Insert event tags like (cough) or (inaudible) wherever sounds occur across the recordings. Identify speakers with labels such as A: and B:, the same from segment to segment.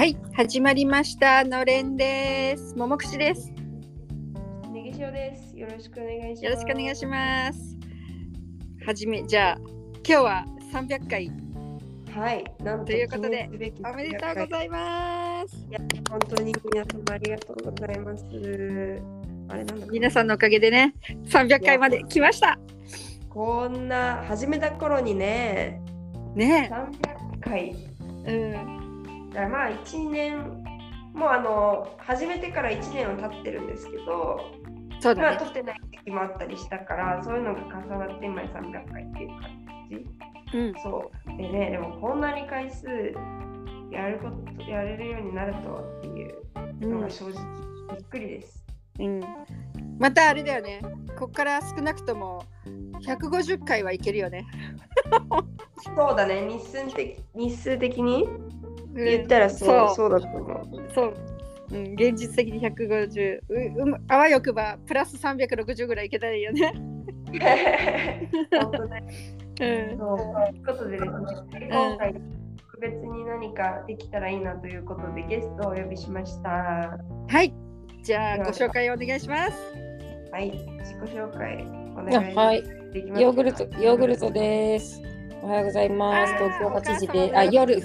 A: はい、始まりました。のれんです。ももくしです。
B: ネギ塩です。よろしくお願いします。
A: よろしくお願いします。はじめ、じゃあ、今日は300回
B: はい、なん
A: ということでおめでとうございます。
B: いや本当に皆様ありがとうございます。あれなんだ
A: 皆さんのおかげでね、300回まで来ました。
B: こんな始めた頃にね、
A: ね
B: 300回。
A: え。うん。
B: だからまあ1年、もうあの始めてから1年は経ってるんですけど、まあ
A: そうだね。
B: 撮ってない時期もあったりしたから、そういうのが重なって今300回っていう感じ。
A: うん。
B: そう。でね、でもこんなに回数やることやれるようになるとはっていうのが正直びっくりです。
A: うん。またあれだよね。ここから少なくとも150回はいけるよね。
B: そうだね、日数的日数的に？
A: うん
B: 言ったらそう,、
A: そう
B: そうだと思う。
A: そう。うん、現実的に150ううむあわよくばプラス360ぐらいいけたらいいよね。(laughs)
B: 本当ね。
A: うん、
B: そうということでですね、今回特別に何かできたらいいなということでゲストをお呼びしました。
A: はい。じゃあご紹介お願いします。
B: はい、自己紹介お願い
C: はい、
B: できますか？
C: ヨーグルト、ヨーグルトです。おはようございます。東京8時で、あ、夜、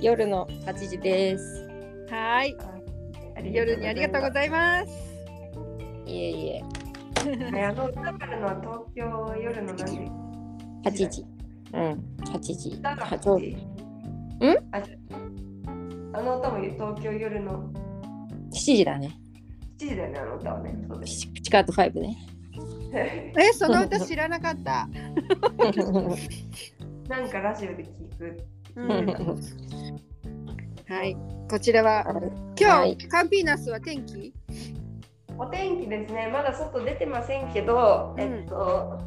C: 夜の8時です。
A: はい。夜にありがとうご
B: い
A: ざいます。
C: いえいえ、
B: ます。あの歌がるのは東京夜の何？時
C: 8時。うん、8時。
B: 歌が
C: はちょう
B: 8時
C: ん？
B: ああの歌も東京夜の
C: ？7時だね。
B: 7時だよね、あの歌はね。そうです。
C: ピチカート5ね。
A: え、その歌知らなかった。(laughs)
B: なんかラジオで聞く。
A: うん、はい。こちらは今日、
C: はい
A: カンピーナスは天気？
B: お天気ですね、まだ外出てませんけど、
A: うん
B: えっと、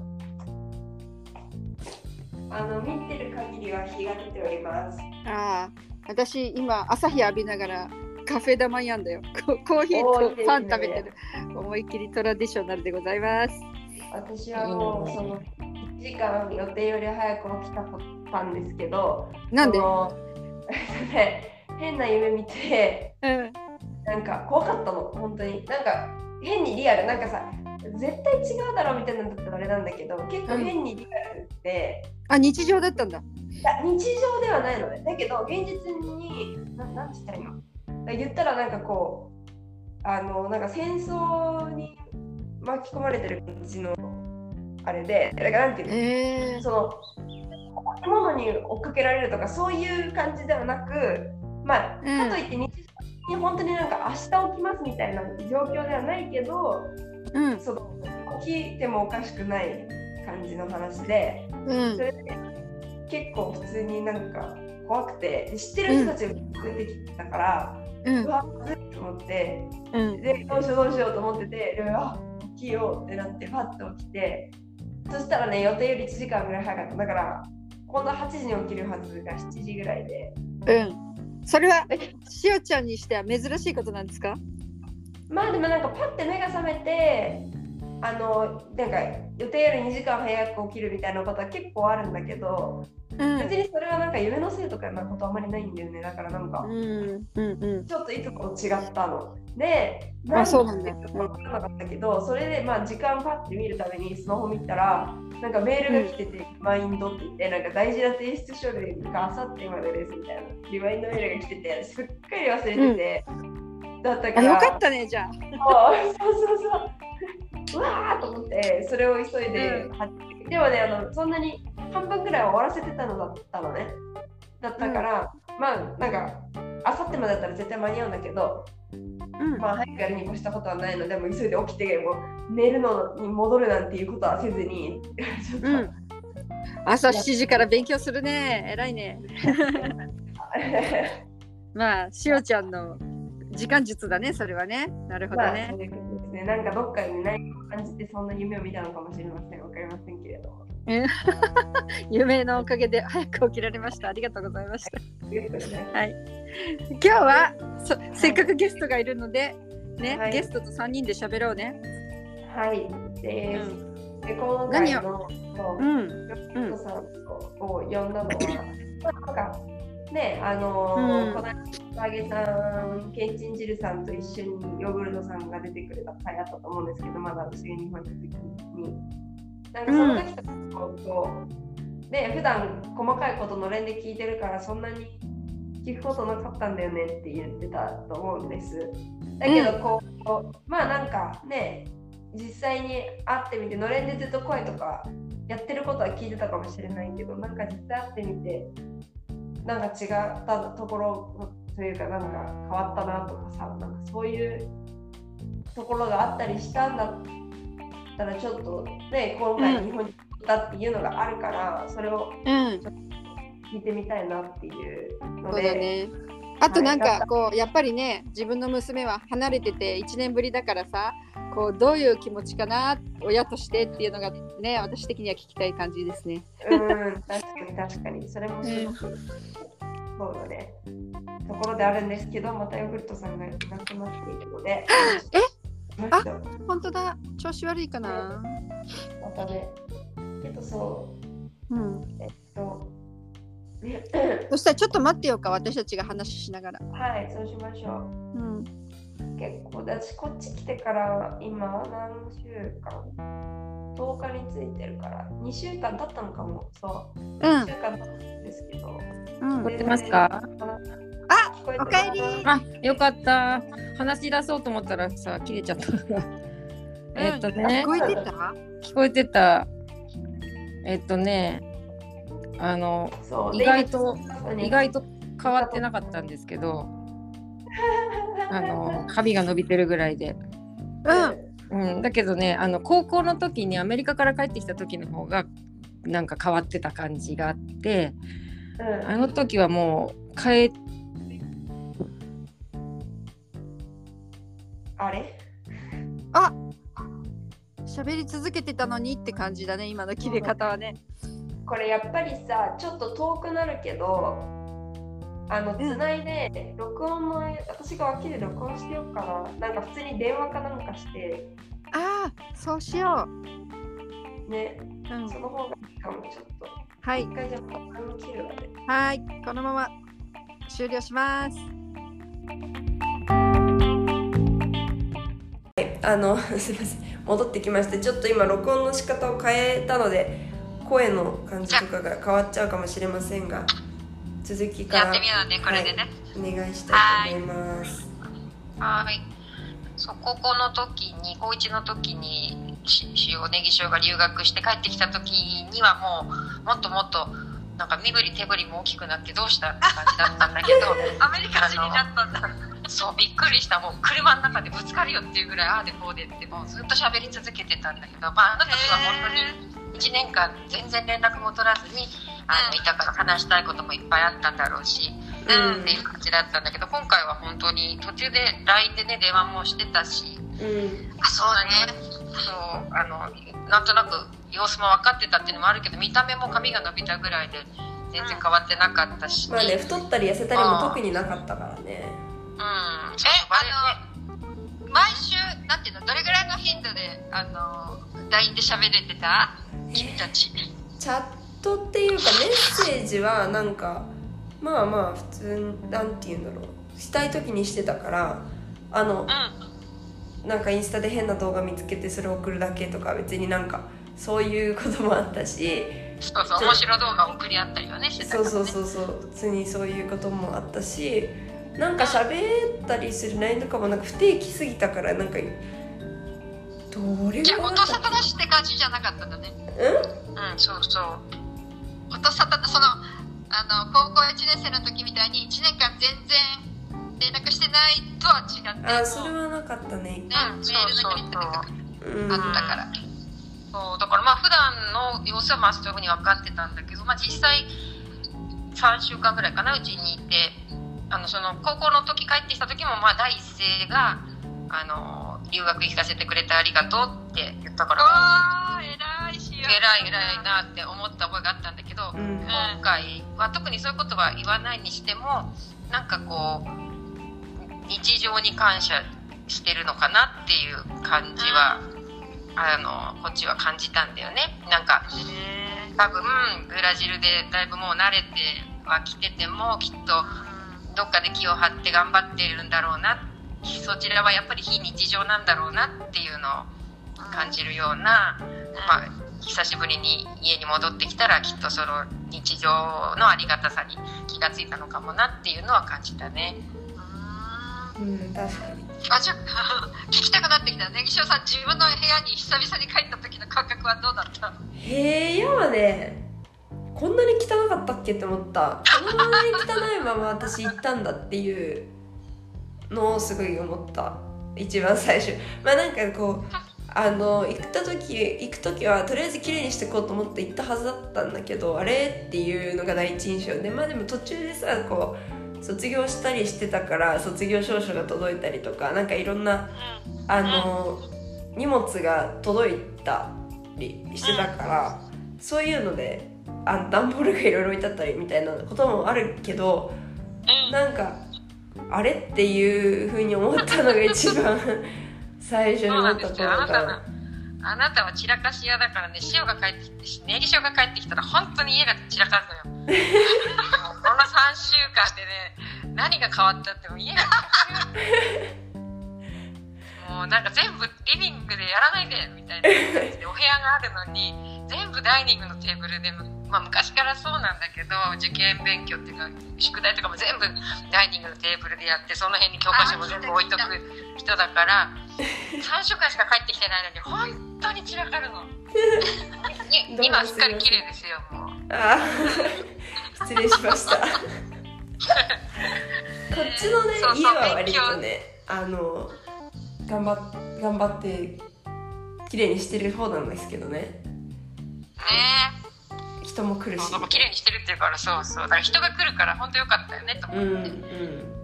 B: あの見てる限りは日が出ております。
A: ああ、私今朝日浴びながらカフェ玉やんだよ。(laughs) ココーヒーとパン食べてる。思いっきりトラディショナルでございます。
B: 私はもうその1時間予定より早く起きたたんですけど、
A: なんで？(laughs)
B: 変な夢見て、
A: うん。
B: なんか怖かったの、本当に。なんか変にリアル、なんかさ、絶対違うだろうみたいなんだったらあれなんだけど、結構変にリアルで、
A: あ、日常だったんだ。
B: いや日常ではないのね。だけど、現実に、ななんて言ったらいいの？言ったらなんかこう、あの、なんか戦争に巻き込まれてる感じのあれで、だからなんていうの、
A: ええ
B: その、生き物に追っかけられるとか、そういう感じではなく、まあ、
A: うん。
B: かといって日常に本当になんか明日起きますみたいな状況ではないけど、
A: うん。
B: その起きてもおかしくない感じの話で、
A: うん。
B: それで結構普通になんか怖くてで知ってる人たちが出てきたから、
A: う
B: うん。わまずいと思って
A: うん。
B: でどうしようどうしようと思っててであ起きようってなってパッと起きてそしたらね予定より1時間ぐらい早かっただから今度は8時に起きるはずが7時ぐらいで
A: うん。それは
B: え
A: しおちゃんにしては珍しいことなんですか？
B: まあでもなんかパッて目が覚めてあのなんか予定より2時間早く起きるみたいなことは結構あるんだけど、
A: うん
B: 別にそれはなんか夢のせいとかなことあんまりないんだよね。だからなんか、
A: うん。うん。うん。
B: ちょっといつもと違ったの。で、
A: あそうなんだ。
B: で分からなかったけど、それでまあ時間パッて見るためにスマホ見たら、なんかメールが来てて、リマインドって言って、なんか大事な提出書類があさってまでですみたいな、リマインドメールが来てて、すっかり忘れてて、だったから、
A: あよかったねじゃあ。
B: そうそうそうそう。うわーと思って、それを急いで、
A: う
B: はでもねあの、そんなに半分ぐらいは終わらせてたのだったのね。だったから、まあなんか、あさってまでだったら絶対間に合うんだけど、
A: うん
B: まあ早くやるに越したことはないので、もう急いで起きて、もう寝るのに戻るなんていうことはせずに、ちょっと、
A: うん。朝7時から勉強するね。偉いね。(laughs) まあしおちゃんの時間術だねそれはね。なるほど
B: まあ、
A: ね。
B: なんかどっかに何かを感じてそんな夢を見たのかもしれません。わかりませんけれども。(laughs)
A: 夢のおかげで早く起きられました。ありがとうございました。はい。今日はそせっかくゲストがいるので、ね、
B: はい
A: ゲストと3人で喋ろうね。
B: はい。で
A: う
B: す。
A: ん。
B: で、今回の、そう
A: うん。
B: ヨットさんを呼んだのは、まあなんか、ねあのー
A: うん。
B: この間揚げさんけんちん汁さんと一緒にヨーグルトさんが出てくれた回あったと思うんですけどまだ私が日本にいた時に。なんかその時とかこう、ね普段細かいことのれんで聞いてるからそんなに聞くことなかったんだよねって言ってたと思うんです。だけどこう、まあなんかね実際に会ってみてのれんでずっと声とかやってることは聞いてたかもしれないけどなんか実際会ってみてなんか違ったところというかなんか変わったなとかさなんかそういうところがあったりしたんだったらちょっとね今回日本に来たっていうのがあるから、それを
A: うん、
B: 聞いてみたいなっていうの
A: そう
B: で
A: だね。あとなん
B: はい
A: かこうやっぱりね自分の娘は離れてて1年ぶりだからさこうどういう気持ちかな親としてっていうのがね私的には聞きたい感じですね。
B: うん確かに確かに。それもすごく、そうだね。ところであるんですけどまたヨーグルトさんがいなくなっているので。
A: え？
B: あ
A: 本当だ。調子悪いかな。
B: またね。けどそ
A: う。ん。
B: うえっとね
A: そしたらちょっと待ってよか私たちが話しながら。
B: はいそうしましょ
A: う。ん。
B: う結構私こっち来てから今何週間？10日についてるから。2週間経ったのかも。そう。
A: うん。
B: 2週間経ったんですけど、
A: うん。
C: 聞こえてますか？
A: あ
B: 聞こえて
A: おかえり。
C: あ、よかった。話し出そうと思ったらさ、切れちゃった。えっとね。
A: 聞、こえてた？
C: 聞こえてた。えっとね、あの、意外と
B: で
C: 意外と変わってなかったんですけど、(laughs) あの、髪が伸びてるぐらいで。
A: うん。
C: うん、だけどね、あの高校の時にアメリカから帰ってきた時の方がなんか変わってた感じがあって、
B: うん
C: あの時はもう変え
B: あれ？
A: あ喋り続けてたのにって感じだね今の切れ方はね。
B: これやっぱりさちょっと遠くなるけどあの
A: ん。
B: つないで録音の私が脇で録音してよっかななんか普通に電話かなんかして
A: ああそうしよ
B: ね
A: う。うん。
B: そ。の方がいいかもちょっと。
A: はい。
B: 一回じゃあ切るわね。
A: はい。このまま終了します。
B: あの (laughs) すいません。戻ってきましてちょっと今録音の仕方を変えたので声の感じとかが変わっちゃうかもしれませんが続きから
D: やってみようね、これでね。
B: はい、お願いしたいと思います
D: はい。そう、高校の時に、高1の時に、し塩ネギ塩が留学して帰ってきた時にはもう、もっともっと、なんか身振り手振りも大きくなってどうしたって感じだったんだけど、アメリカ人になったんだ。そう、びっくりした。もう車の中でぶつかるよっていうぐらい、ああでこうでって、もうずっと喋り続けてたんだけど、まあ、あの時は本当に1年間全然連絡も取らずに、あの、いたから話したいこともいっぱいあったんだろうし、
B: うん。
D: っていう感じだったんだけど今回は本当に途中で LINE でね電話もしてたし
B: うん。
D: あそうだね。そうあのなんとなく様子も分かってたっていうのもあるけど見た目も髪が伸びたぐらいで全然変わってなかったし、
B: まあね太ったり痩せたりも特になかったからね。
D: うん。そうあの毎週なんていうのどれぐらいの頻度であの LINE で喋れてた？君たち。
B: チャットっていうかメッセージはなんかまあまあ普通なんて言うんだろう。したい時にしてたからあの
D: うん。
B: なんかインスタで変な動画見つけてそれ送るだけとか別になんかそういうこともあったし。
D: そうそう面白動画送り合ったりはねしてたからね。
B: そうそうそうそう。普通にそういうこともあったし。なんか喋ったりする内容とかもなんか不定期すぎたからなんかどれぐ
D: じゃあ音沙汰なしって感じじゃなかったんだね。
B: うん？
D: うん、そうそう。音沙汰その、あの、高校1年生の時みたいに1年間全然連絡してないとは違って、
B: あそれはなかったね。
D: ね、メールのやり取りとか
B: うん。
D: あったから。そう、だからまあ普段の様子はまあそういうふうに分かってたんだけど、まあ実際3週間ぐらいかな、うちにいて、あの、その高校の時帰ってきた時もまあ第一声が、あの、留学行かせてくれてありがとうって言ったから、
E: ああ、偉いし
D: 偉い偉いなって思った覚えがあったんだけど、
B: うん。
D: 今回は特にそういうことは言わないにしてもなんかこう日常に感謝してるのかなっていう感じは、あのこっちは感じたんだよね。なんか多分ブラジルでだいぶもう慣れては来ててもきっとどっかで気を張って頑張っているんだろうなそちらはやっぱり非日常なんだろうなっていうのを感じるような、まあ、久しぶりに家に戻ってきたらきっとその日常のありがたさに気がついたのかもなっていうのは感じたね。
B: うん確かに。
D: あちょ (laughs) 聞きたくなってきたねぎしおさん。自分の部屋に久々に帰った時の感覚はどうだった
B: 部屋はねこんなに汚かったっけって思った。こんなに汚いまま私行ったんだっていうのをすごい思った。一番最初。まあなんかこうあの行った時行く時はとりあえず綺麗にしていこうと思って行ったはずだったんだけどあれっていうのが第一印象。でまあでも途中でさこう卒業したりしてたから卒業証書が届いたりとかなんかいろんなあの荷物が届いたりしてたからそういうのであ段ボールがいろいろ置いてあったりみたいなこともあるけどなんかあれ？っていうふうに思ったのが一番 (laughs) 最初に思ったところか
D: あなたの
B: な。
D: あなたは散らかし屋だからね塩が帰ってきてネギ塩が帰ってきたら本当に家が散らかるのよ。この3週間でね何が変わったってもう家が散らかる。(laughs) もうなんか全部リビングでやらないでみたいな感じでお部屋があるのに全部ダイニングのテーブルでまあ昔からそうなんだけど受験勉強っていうか宿題とかも全部ダイニングのテーブルでやってその辺に教科書も全部置いとく人だから3週間しか帰ってきてないのに本当に散らかるの。い (laughs) 今はすっかり綺麗ですよもう。
B: あー失礼しました。(laughs) こっちのね
D: そうそう
B: 家は割とねあの頑張っ頑張って綺麗にしてる方なんですけどね。
D: ね
B: 人も来るし。
D: えそう綺麗にしてるっていうからそうそう。だから人が来るから本当よかったよねと思
B: うん
D: って、
B: うん
D: うん。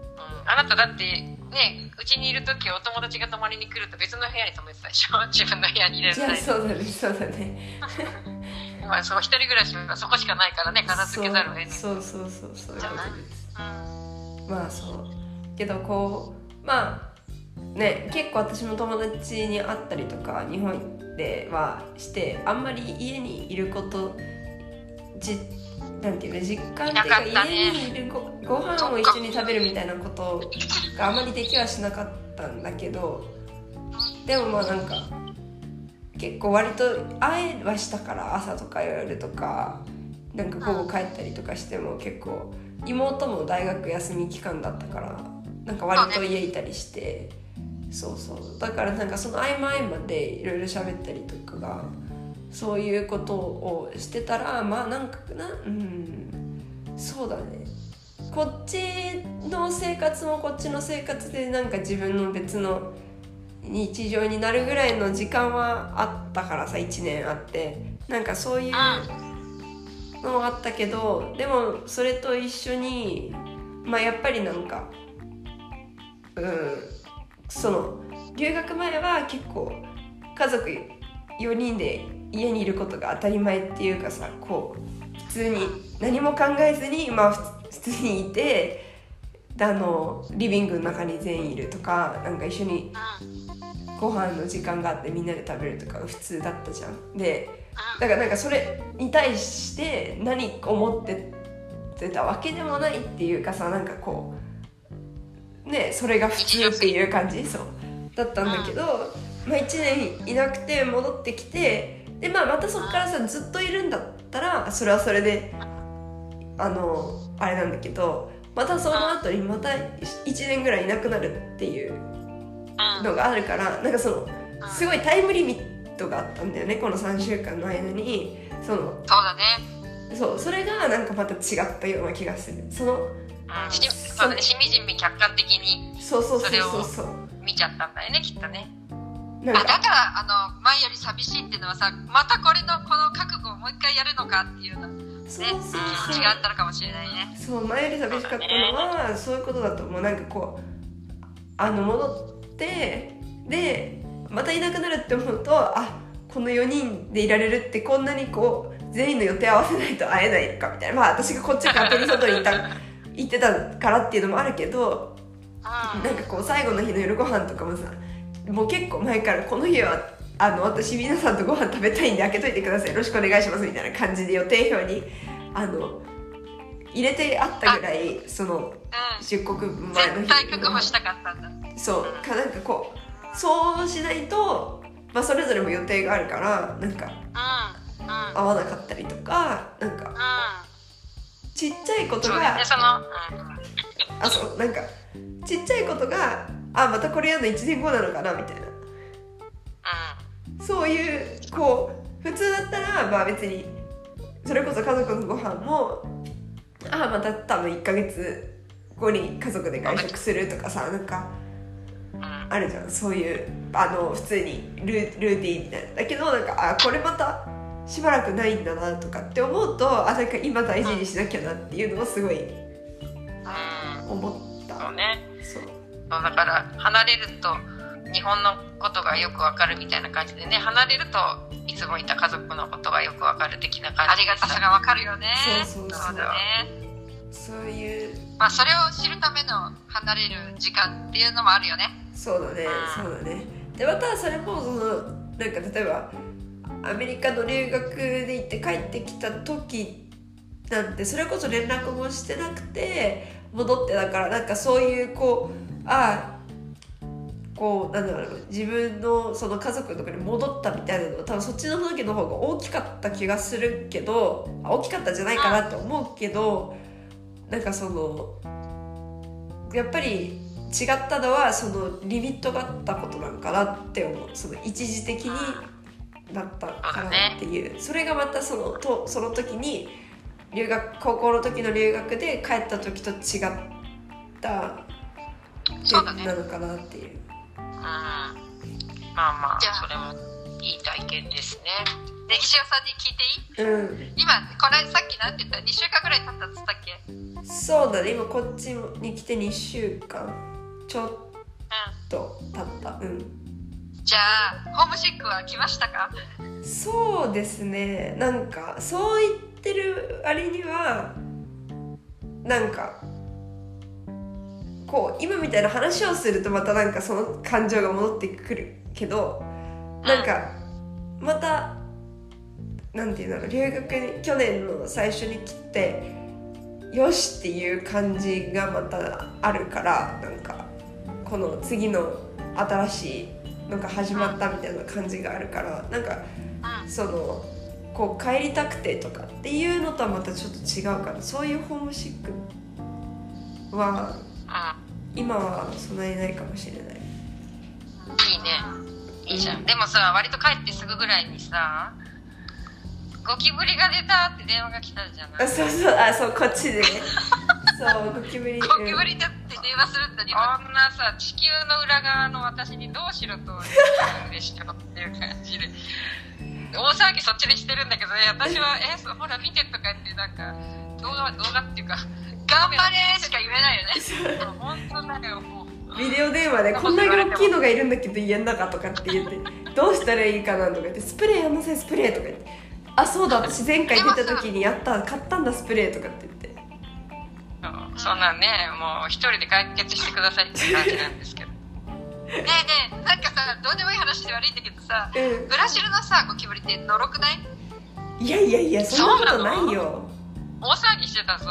D: あなただってねうちにいる時お友達が泊まりに来ると別の部屋に泊めてたでしょ？(laughs) 自分の部屋に入れ
B: いや
D: ない
B: そうだねそうだね。(laughs)
D: まあその一人暮らしはそこしかないからね片付けざるを得ない。
B: そうそうそうそうそういうことです。
D: うん。
B: まあそう。けどこうまあね結構私も友達に会ったりとか日本ではしてあんまり家にいることじなんていうの実感っていう
D: か
B: 家にいるごご飯を一緒に食べるみたいなことがあんまりできはしなかったんだけどでもまあなんか結構割と会えはしたから朝とか夜とかなんか午後帰ったりとかしても結構妹も大学休み期間だったからなんか割と家いたりしてそうそう。だからなんかその合間合間でいろいろ喋ったりとかがそういうことをしてたらまあなんかなうんそうだね。こっちの生活もこっちの生活でなんか自分の別の日常になるぐらいの時間はあったからさ1年あって。なんかそういうのもあったけどでもそれと一緒にまあやっぱりなんかうんその留学前は結構家族4人で家にいることが当たり前っていうかさこう普通に何も考えずにまあ普通にいてあのリビングの中に全員いるとかなんか一緒にご飯の時間があってみんなで食べるとかが普通だったじゃん。でだからなんかそれに対して何思ってたわけでもないっていうかさなんかこうねそれが普通っていう感じ？そうだったんだけど、まあ、1年いなくて戻ってきてで、まあ、またそこからさずっといるんだったらそれはそれであのあれなんだけどまたその後にまた1年ぐらいいなくなるっていうのがあるからなんかそのすごいタイムリミットがあったんだよねこの3週間の間に。その
D: そうだね。
B: そうそれがなんかまた違ったような気がする。その
D: うん。しそうだね。しみじみ客観的に
B: そうそうそう。
D: それを見ちゃったんだよねきっとねだからあの前より寂しいっていうのはさまたこれのこの覚悟をもう一回やるのかっていうの。ね
B: そうそうそう。
D: 気持ちがあったのかもしれないね。
B: そう前より寂しかったのはそういうことだと思う。なんかこうあの戻ってでまたいなくなるって思うとあこの4人でいられるってこんなにこう全員の予定合わせないと会えないのかみたいな。まあ私がこっち勝手に外にいた (laughs) 行ってたからっていうのもあるけど
D: うん
B: なんかこう最後の日の夜ご飯とかもさもう結構前からこの日はあの私皆さんとご飯食べたいんで開けといてください。よろしくお願いしますみたいな感じで予定表にあの入れてあったぐらいその
D: うん。
B: 出国前の日
D: 絶対覚悟したかったんだ。
B: そう。かなんかこうそうしないと、まあ、それぞれも予定があるからなんか
D: うん。うん。
B: 合わなかったりとかなんか
D: うん。
B: ちっちゃいことが
D: ね。その、うん。
B: あそう。なんかちっちゃいことがあまたこれやるの1年後なのかなみたいな。そういうこう普通だったらまあ別にそれこそ家族のご飯もあまた多分1ヶ月後に家族で外食するとかさなんかあるじゃん。そういうあの普通にルールーティンみたいな。だけどなんかあこれまたしばらくないんだなとかって思うとあなんか今大事にしなきゃなっていうのをすごい
D: うん。
B: 思った
D: そうね
B: そう
D: そうだから離れると日本のことがよくわかるみたいな感じでね離れるといつもいた家族のことがよくわかる的な感じありがたさがわかるよね。
B: そうそうそう
D: だね。
B: そういう。
D: まあそれを知るための離れる時間っていうのもあるよね。
B: そうだね。
D: うん。
B: そうだね。でまたそれもそのなんか例えばアメリカの留学で行って帰ってきた時なんてそれこそ連絡もしてなくて戻ってだからなんかそういうこうああこうなんだろう自分のその家族のところに戻ったみたいなのは多分そっちの時の方が大きかった気がするけどあ大きかったんじゃないかなって思うけどなんかそのやっぱり違ったのはそのリミットがあったことなんかなって思う。その一時的になったからっていう。それがまたそのとその時に留学高校の時の留学で帰った時と違った
D: そうだね。
B: 点なのかなっていう。
D: うんまあまあ。それもいい体験ですね。ネギ塩さんに聞いていい？
B: うん、
D: 今これさっきなんて言った？2週間ぐらい経ったっつったっけ？
B: そうだね。今こっちに来て2週間。ちょっ
D: う
B: と経った。うん
D: ん。じゃあホームシックは来ましたか？
B: そうですね。なんかそう言ってる割にはなんかこう今みたいな話をするとまたなんかその感情が戻ってくるけどなんかまたなんていうんだろう留学に去年の最初に来てよしっていう感じがまたあるからなんかこの次の新しいのが始まったみたいな感じがあるからなんかそのこう帰りたくてとかっていうのとはまたちょっと違うからそういうホームシックは今はそんなにないかもしれない。
D: んいいね。いいじゃん。でもさ割と帰ってすぐぐらいにさゴキブリが出たって電話が来たじゃない？
B: あそうそう。あそうこっちで。ね (laughs) そうゴキブリ。
D: ゴキブリだって電話するんだにこんなさ地球の裏側の私にどうしろと言うんでしょっていう感じで。大騒ぎそっちでしてるんだけどね私は「えそほら見て」とか言ってなんか動画動画っていうか「頑張れ!」しか言えないよね。本当だよもう
B: うんビデオ電話でこんなに大きいのがいるんだけど家の中とかって言ってどうしたらいいかなとか言ってスプレーやんなさいスプレーとか言ってあそうだ私前回出た時にやった買ったんだスプレーとかって言って。
D: そんなんねもう一人で解決してくださいって感じなんですけど。ねえねえなんかさどうでもいい話で悪いんだけどさ
B: う
D: ブラジルのさゴキブリってのろくない？
B: んいやいやいやそんなことないよ。
D: 大騒ぎしてたぞ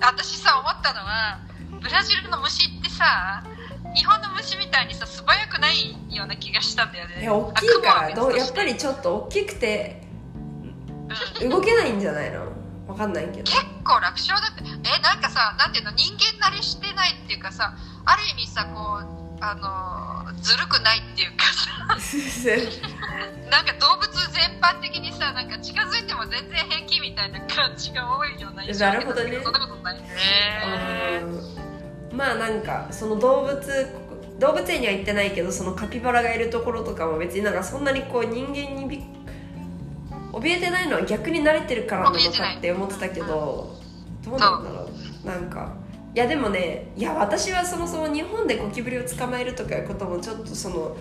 D: 私さ思ったのはブラジルの虫ってさ日本の虫みたいにさ素早くないような気がしたんだよね。
B: いや大きいからどうやっぱりちょっと大きくて
D: うん。
B: 動けないんじゃないの？わかんないけど。
D: 結構楽勝だって。えなんかさなんていうの？人間慣れしてないっていうかさある意味さこうあのずるくないっていうかさ。(laughs) なんか動物全般的にさなんか近づいても全然平気みたいな感じが多いような印象
B: なるほどね。
D: そんなことないね。
B: うんまあなんかその動物動物園には行ってないけどそのカピバラがいるところとかも別になんかそんなにこう人間にび怯えてないのは逆に慣れてるからなのかって思ってたけどどうなんだろう。なんかいやでもねいや私はそもそも日本でゴキブリを捕まえるとかいうこともちょっとその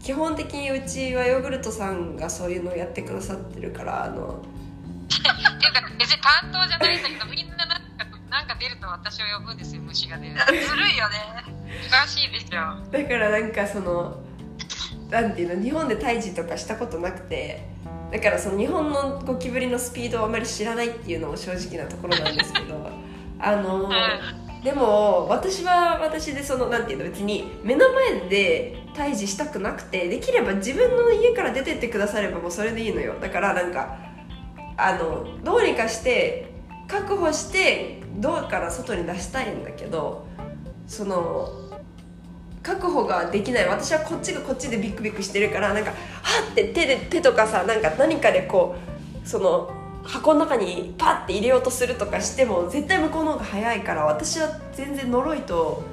B: 基本的にうちはヨーグルトさんがそういうのをやってくださってるからあの
D: っていうか別に担当じゃないんだけどみんななんかなんか出ると私を呼ぶんですよ虫が出るずるいよね。おかしいでしょ
B: だからなんかそのなんていうの日本で胎児とかしたことなくてだからその日本のゴキブリのスピードをあまり知らないっていうのも正直なところなんですけどあのでも私は私でそのなんていうの別に目の前で退治したくなくてできれば自分の家から出てってくださればもうそれでいいのよ。だからなんかあのどうにかして確保してドアから外に出したいんだけどその確保ができない。私はこっちがこっちでビクビクしてるからなんかはって手で手とかさなんか何かでこうその箱の中にパッて入れようとするとかしても絶対向こうの方が早いから私は全然呪いと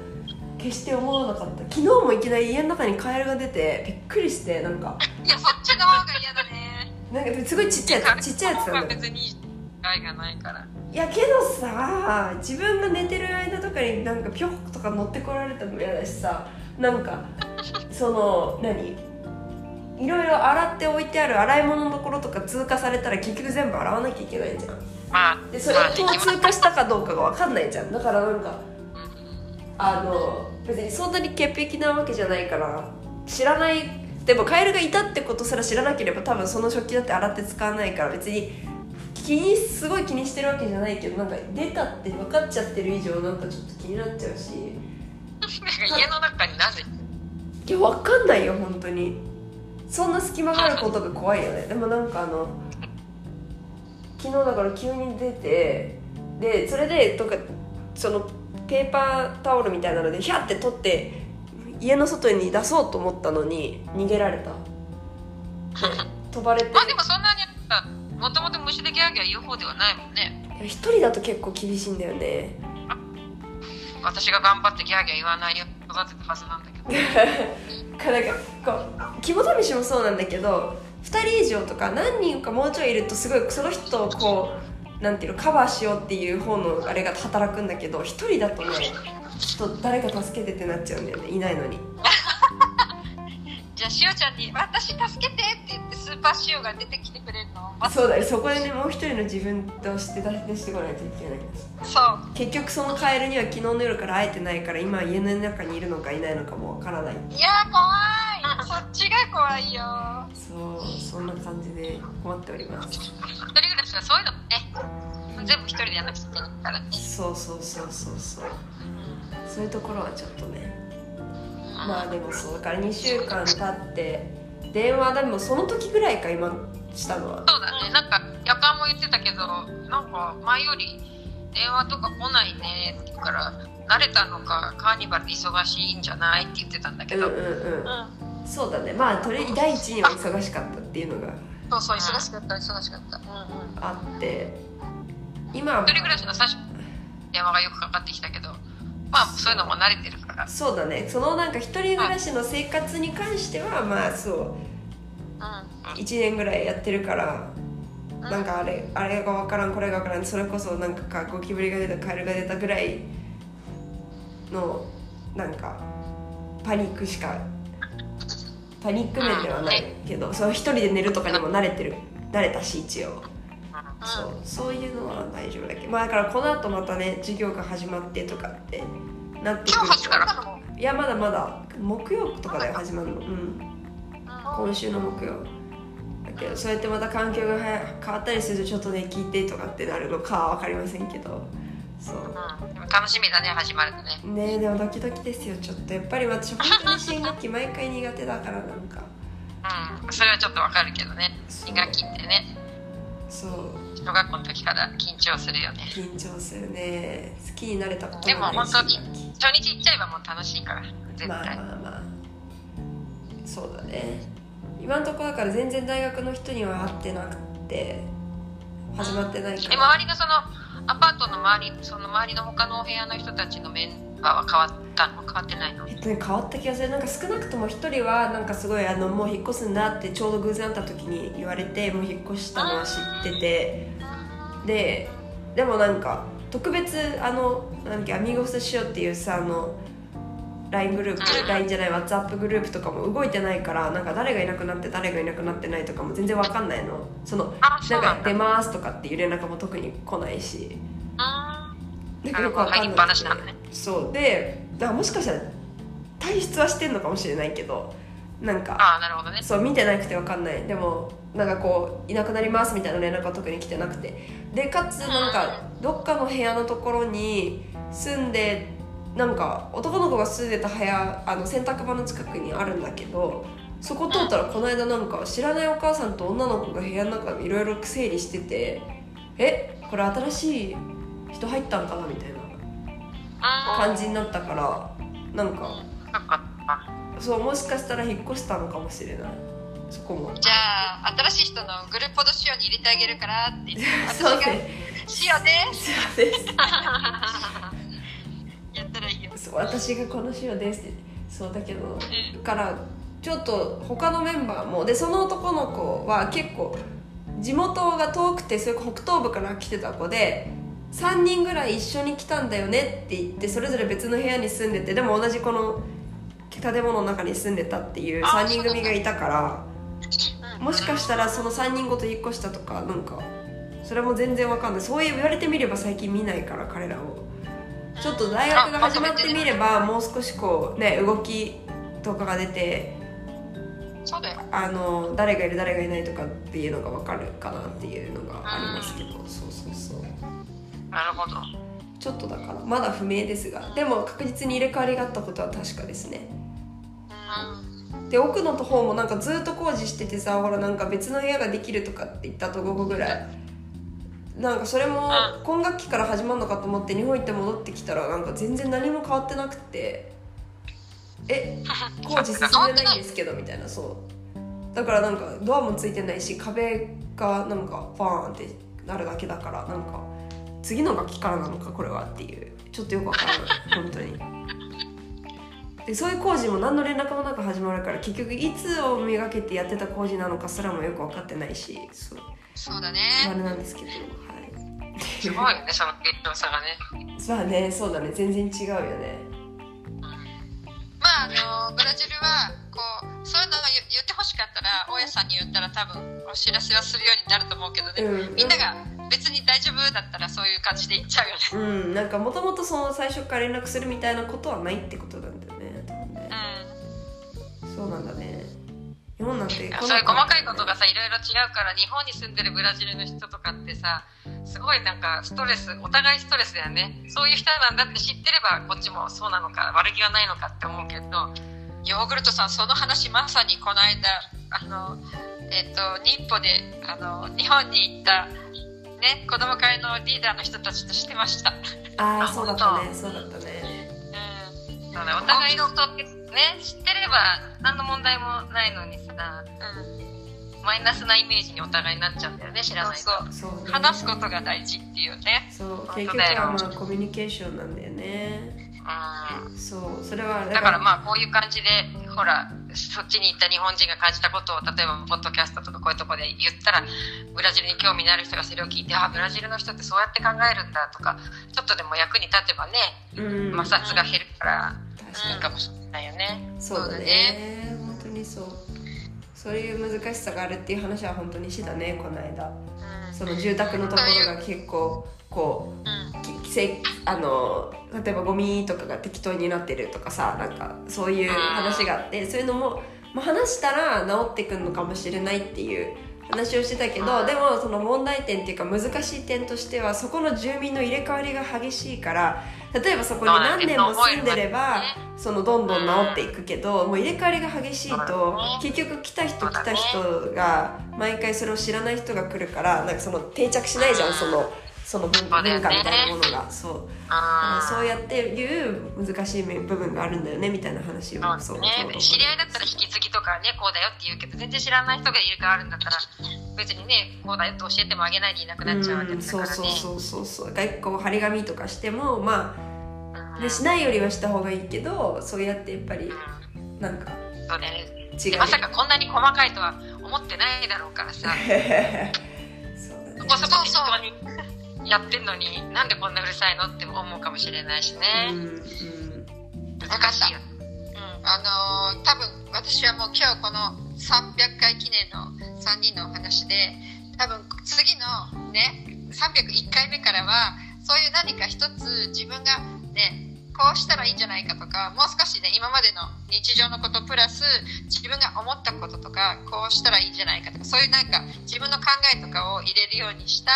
B: 決して思わなかった。昨日もいきなり家の中にカエルが出てびっくりしてなんか。
D: いやそっちの方が嫌だね。
B: なんかすごいちっちゃいやつちっちゃいやつなん
D: 別に害がないから。
B: いやけどさ自分が寝てる間とかになんかピョッとか乗ってこられても嫌だしさなんかその何？いろいろ洗って置いてある洗い物のところとか通過されたら結局全部洗わなきゃいけないじゃん。
D: まあ
B: でそれを通過したかどうかが分かんないじゃん。だからなんかあの別にそんなに潔癖なわけじゃないから知らない。でもカエルがいたってことすら知らなければ多分その食器だって洗って使わないから別に気にすごい気にしてるわけじゃないけどなんか出たって分かっちゃってる以上なんかちょっと気になっちゃうし。
D: 家の中になぜ？
B: いや分かんないよ本当にそんな隙間があることが怖いよね。でもなんかあの昨日だから急に出てでそれでとかそのペーパータオルみたいなのでヒャって取って家の外に出そうと思ったのに逃げられた。で (laughs) 飛ばれて。
D: まあでもそんなにもともと虫でギャーギャー言う方ではないもんね。
B: 一人だと結構厳しいんだよね。
D: 私が頑張ってギャーギャー言わないよ育てたはずなんだけど。(laughs)
B: かなんかこう肝試しもそうなんだけど2人以上とか何人かもうちょいいるとすごいその人をこうなんていうのカバーしようっていう方のあれが働くんだけど1人だとねちょっと誰か助けてってなっちゃうんだよね。いないのに。
D: じゃあしおちゃんに「私助けて」って言ってスーパーしおが出てきてくれるの。ま
B: そうだよ。そこでねもう一人の自分として出してこないといけない。
D: そう。
B: 結局そのカエルには昨日の夜から会えてないから今家の中にいるのかいないのかもわからない。
D: いやー怖い。そっちが怖いよ。
B: そうそんな感じで困っております。
D: 一人暮らしはそういうのもね全部一人でやんなくちゃいけないからね。
B: そうそうそうそうそう。そういうところはちょっとねまあでもそうだから2週間経って電話でもその時ぐらいか今したのは。
D: そうだね。なんか夜間も言ってたけどなんか前より電話とか来ないねって言うから慣れたのかカーニバルで忙しいんじゃないって言ってたんだけど、
B: うんうんうん。そうだね。まあとり第一には忙しかったっていうのが。
D: そうそう忙しかった忙しかった、うんうん、
B: あって今は。
D: 一人暮らしの最初電話がよくかかってきたけどまあそういうのも慣れてるから。
B: そうだね。そのなんか一人暮らしの生活に関してはまあそう。
D: うん。
B: 1年ぐらいやってるからなんかあれあれが分からんこれが分からんそれこそなんかかゴキブリが出たカエルが出たぐらいのなんかパニックしかパニック面ではないけどその一人で寝るとかにも慣れてる。慣れたし一応そう。そういうのは大丈夫だけど。まあだからこの後またね授業が始まってとかってなってくる。いやまだまだ木曜とかで始まるの。うん。今週の木曜だけどそうやってまた環境が変わったりするとちょっとね聞いてとかってなるのかは分かりませんけど。そう。
D: うん。でも楽しみだね始まるとね。
B: ねえでもドキドキですよちょっと。やっぱり私本当に新学期毎回苦手だからなんか。
D: うん。それはちょっとわかるけどね。2学期ってね
B: そう。
D: 小学校の時から緊張するよね。
B: 緊張するね。好きになれたこと
D: でも本当に初日行っちゃえばもう楽しいから絶
B: 期まあ
D: 対、
B: まあまあ。そうだね。今のところだから全然大学の人には会ってなくて始まってないか
D: で
B: ら
D: 周りのそのアパートの周りその周りの他のお部屋の人たちのメンバーは変わったの？変わってないの？
B: えっとね、変わった気がする。なんか少なくとも一人はなんかすごいあのもう引っ越すんだってちょうど偶然会った時に言われてもう引っ越したのは知ってて。ででもなんか特別あのなんアミーゴスしようっていうさあの LINE グループ LINE じゃない WhatsApp グループとかも動いてないからなんか誰がいなくなって誰がいなくなってないとかも全然わかんないの。その
D: あ
B: なんか出ますとかっていう連絡も特に来ないしなんかよくわかん
D: なしなんだね。
B: そう。でだもしかしたら体質はしてんのかもしれないけどなんか
D: ああなるほどね。
B: そう見てなくて分かんない。でもなんかこういなくなりますみたいな連絡は特に来てなくて。でかつなんかどっかの部屋のところに住んでなんか男の子が住んでた部屋あの洗濯場の近くにあるんだけどそこ通ったらこの間なんか知らないお母さんと女の子が部屋の中でいろいろ整理しててえこれ新しい人入ったんかなみたいな感じになったからなんか
D: そ
B: うもしかしたら引っ越したのかもしれない。そこも。
A: じゃあ新しい人のグループドシオに入れてあげるからって。言って私
B: そう
A: が
B: ね
A: シオです
B: です。
A: やったらいいよ。
B: そう私がこの塩ですって。そうだけどだからちょっと他のメンバーもでその男の子は結構地元が遠くてそれ北東部から来てた子で3人ぐらい一緒に来たんだよねって言ってそれぞれ別の部屋に住んでてでも同じこの建物の中に住んでたっていう3人組がいたからもしかしたらその3人ごと引っ越したとかなんかそれも全然わかんない。そう言われてみれば最近見ないから彼らを。ちょっと大学が始まってみればもう少しこうね動きとかが出てあの誰がいる誰がいないとかっていうのがわかるかなっていうのがありますけど。そうそうそう
D: なるほど。
B: ちょっとだからまだ不明ですがでも確実に入れ替わりがあったことは確かですね。で奥の方もなんかずっと工事しててさほらなんか別の部屋ができるとかって言ったと午後ぐらい。なんかそれも今学期から始まるのかと思って日本行って戻ってきたらなんか全然何も変わってなくて。え工事進んでないんですけどみたいなそう。だからなんかドアもついてないし壁がなんかバーンってなるだけだからなんか次の学期からなのかこれはっていう。ちょっとよくわからない。本当に。でそういう工事も何の連絡もなく始まるから結局いつをめがけてやってた工事なのかすらもよく分かってないしそう。
A: そうだね。
B: あれなんですけどはい。
D: すごいよねその結調さがね。
B: まあねそうだね。全然違うよね。
A: まああのブラジルはこうそういうのが言言ってほしかったら大家さんに言ったら多分お知らせはするようになると思うけどね、
B: うん。
A: みんなが別に大丈夫だったらそういう感じで言っちゃうよね。
B: うんなんかもともとその最初から連絡するみたいなことはないってことなんだよね多分ね。
A: う
B: そうなんだね。日本なんて
D: そういう細かいことがさいろいろ違うから日本に住んでるブラジルの人とかってさすごいなんかストレスお互いストレスだよね。そういう人なんだって知ってればこっちもそうなのか悪気はないのかって思うけど
A: んヨーグルトさんその話まさにこの間あのえっ、と日歩であの日本に行ったね子供会のリーダーの人たちとしてました。
D: あ
B: ああそうだったね。そうだったね。
A: うん。
D: そうね。お互いのことね。知ってれば何の問題もないのにさ
A: うん。
D: マイナスなイメージにお互いになっちゃうんだよね知らないと。
A: そう
B: ね
A: 話すことが大事っていうね。
B: そう。
D: 本
B: 結局はまあコミュニケーションなんだよね。
D: うん
B: そうそれは
D: だからまあこういう感じでほらそっちに行った日本人が感じたことを例えばポッドキャストとかこういうとこで言ったらブラジルに興味のある人がそれを聞いてあブラジルの人ってそうやって考えるんだとかちょっとでも役に立てばね
B: うん。
D: 摩擦が減るからいいかもしれないよね。
B: にそうだね。本当にそう。そういう難しさがあるっていう話は本当にしてたねこの間。その住宅のところが結構こ
A: うん
B: うきせあの例えばゴミとかが適当になってるとかさなんかそういう話があってそういうのも、まあ、話したら治ってくるのかもしれないっていう話をしてたけどでもその問題点っていうか難しい点としてはそこの住民の入れ替わりが激しいから例えばそこに何年も住んでればそのどんどん治っていくけどもう入れ替わりが激しいと結局来た人来た人が毎回それを知らない人が来るからなんかその定着しないじゃんそのその文化みたいなものがそう。
D: あ
B: そうやっていう難しい部分があるんだよねみたいな話を
D: そうね。
B: そう
D: 知り合いだったら引き継ぎとかねこうだよって言うけど全然知らない人が入れ替わるんだったら別にねこうだよって教えてもあげないでいなくなっちゃうわけだから。ね。
B: そうそうそうそう。外交張り紙とかしてもまあ
D: うん。
B: でしないよりはした方がいいけどそうやってやっぱり
D: うん。
B: なんか
D: そうね。まさかこんなに細かいとは思ってないだろうからさ。(laughs) (laughs)
B: そうだね。
D: そこそこ適当にやってんのになんでこんなうるさいのって思うかもしれないし
B: うん
D: ね、
B: うん。
D: 難しいよ、
A: あのー多分私はもう今日この300回記念の3人のお話で多分次のね301回目からはそういう何か一つ自分がね
E: こうしたらいいんじゃないかとかもう少しね今までの日常のことプラス自分が思ったこととかこうしたらいいんじゃないかとかそういうなんか自分の考えとかを入れるようにした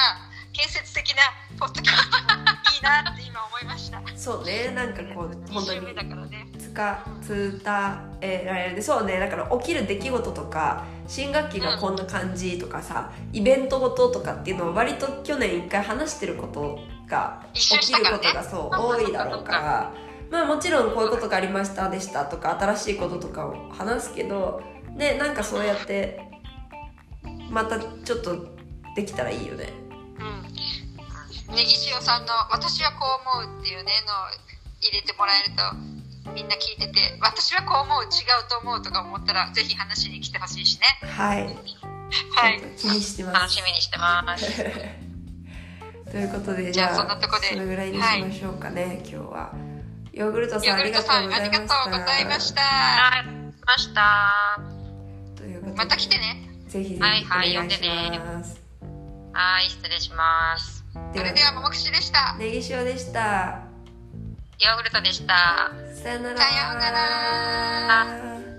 E: 建設的なポッドキャスト。いいなって今思いました。
B: そうねなんかこう本
E: 2
B: 当に
E: だからね。
B: つか伝えられる。そうねだから起きる出来事とか新学期がこんな感じとかさ、イベントごととかっていうのを割と去年一回話してることが起きることがそう多いだろうから。まあもちろんこういうことがありましたでしたとか新しいこととかを話すけどでなんかそうやってまたちょっとできたらいいよね。
E: うんネギ塩さんの「私はこう思う」っていうねのを入れてもらえるとみんな聞いてて「私はこう思う違うと思う」とか思ったらぜひ話しに来てほしいしね。
B: はい。
E: はい。
B: 気にしてま
D: 楽
B: す
D: しみにしてます。(laughs)
B: ということで
E: じゃあそんなとこで
B: それぐらいにしましょうかね、今日は。ヨーグルトさんありがとうございまし
E: ありがとうございました。
D: ました。
B: ということで
E: また来てね。
B: ぜひぜひお
D: はいはい
B: 願いし
D: 呼んでね。
B: ます、
D: はい、失礼します。
E: それではももくしでした。
B: ネギ塩でした。
D: ヨーグルトでした。
B: さよなら。
E: さようなら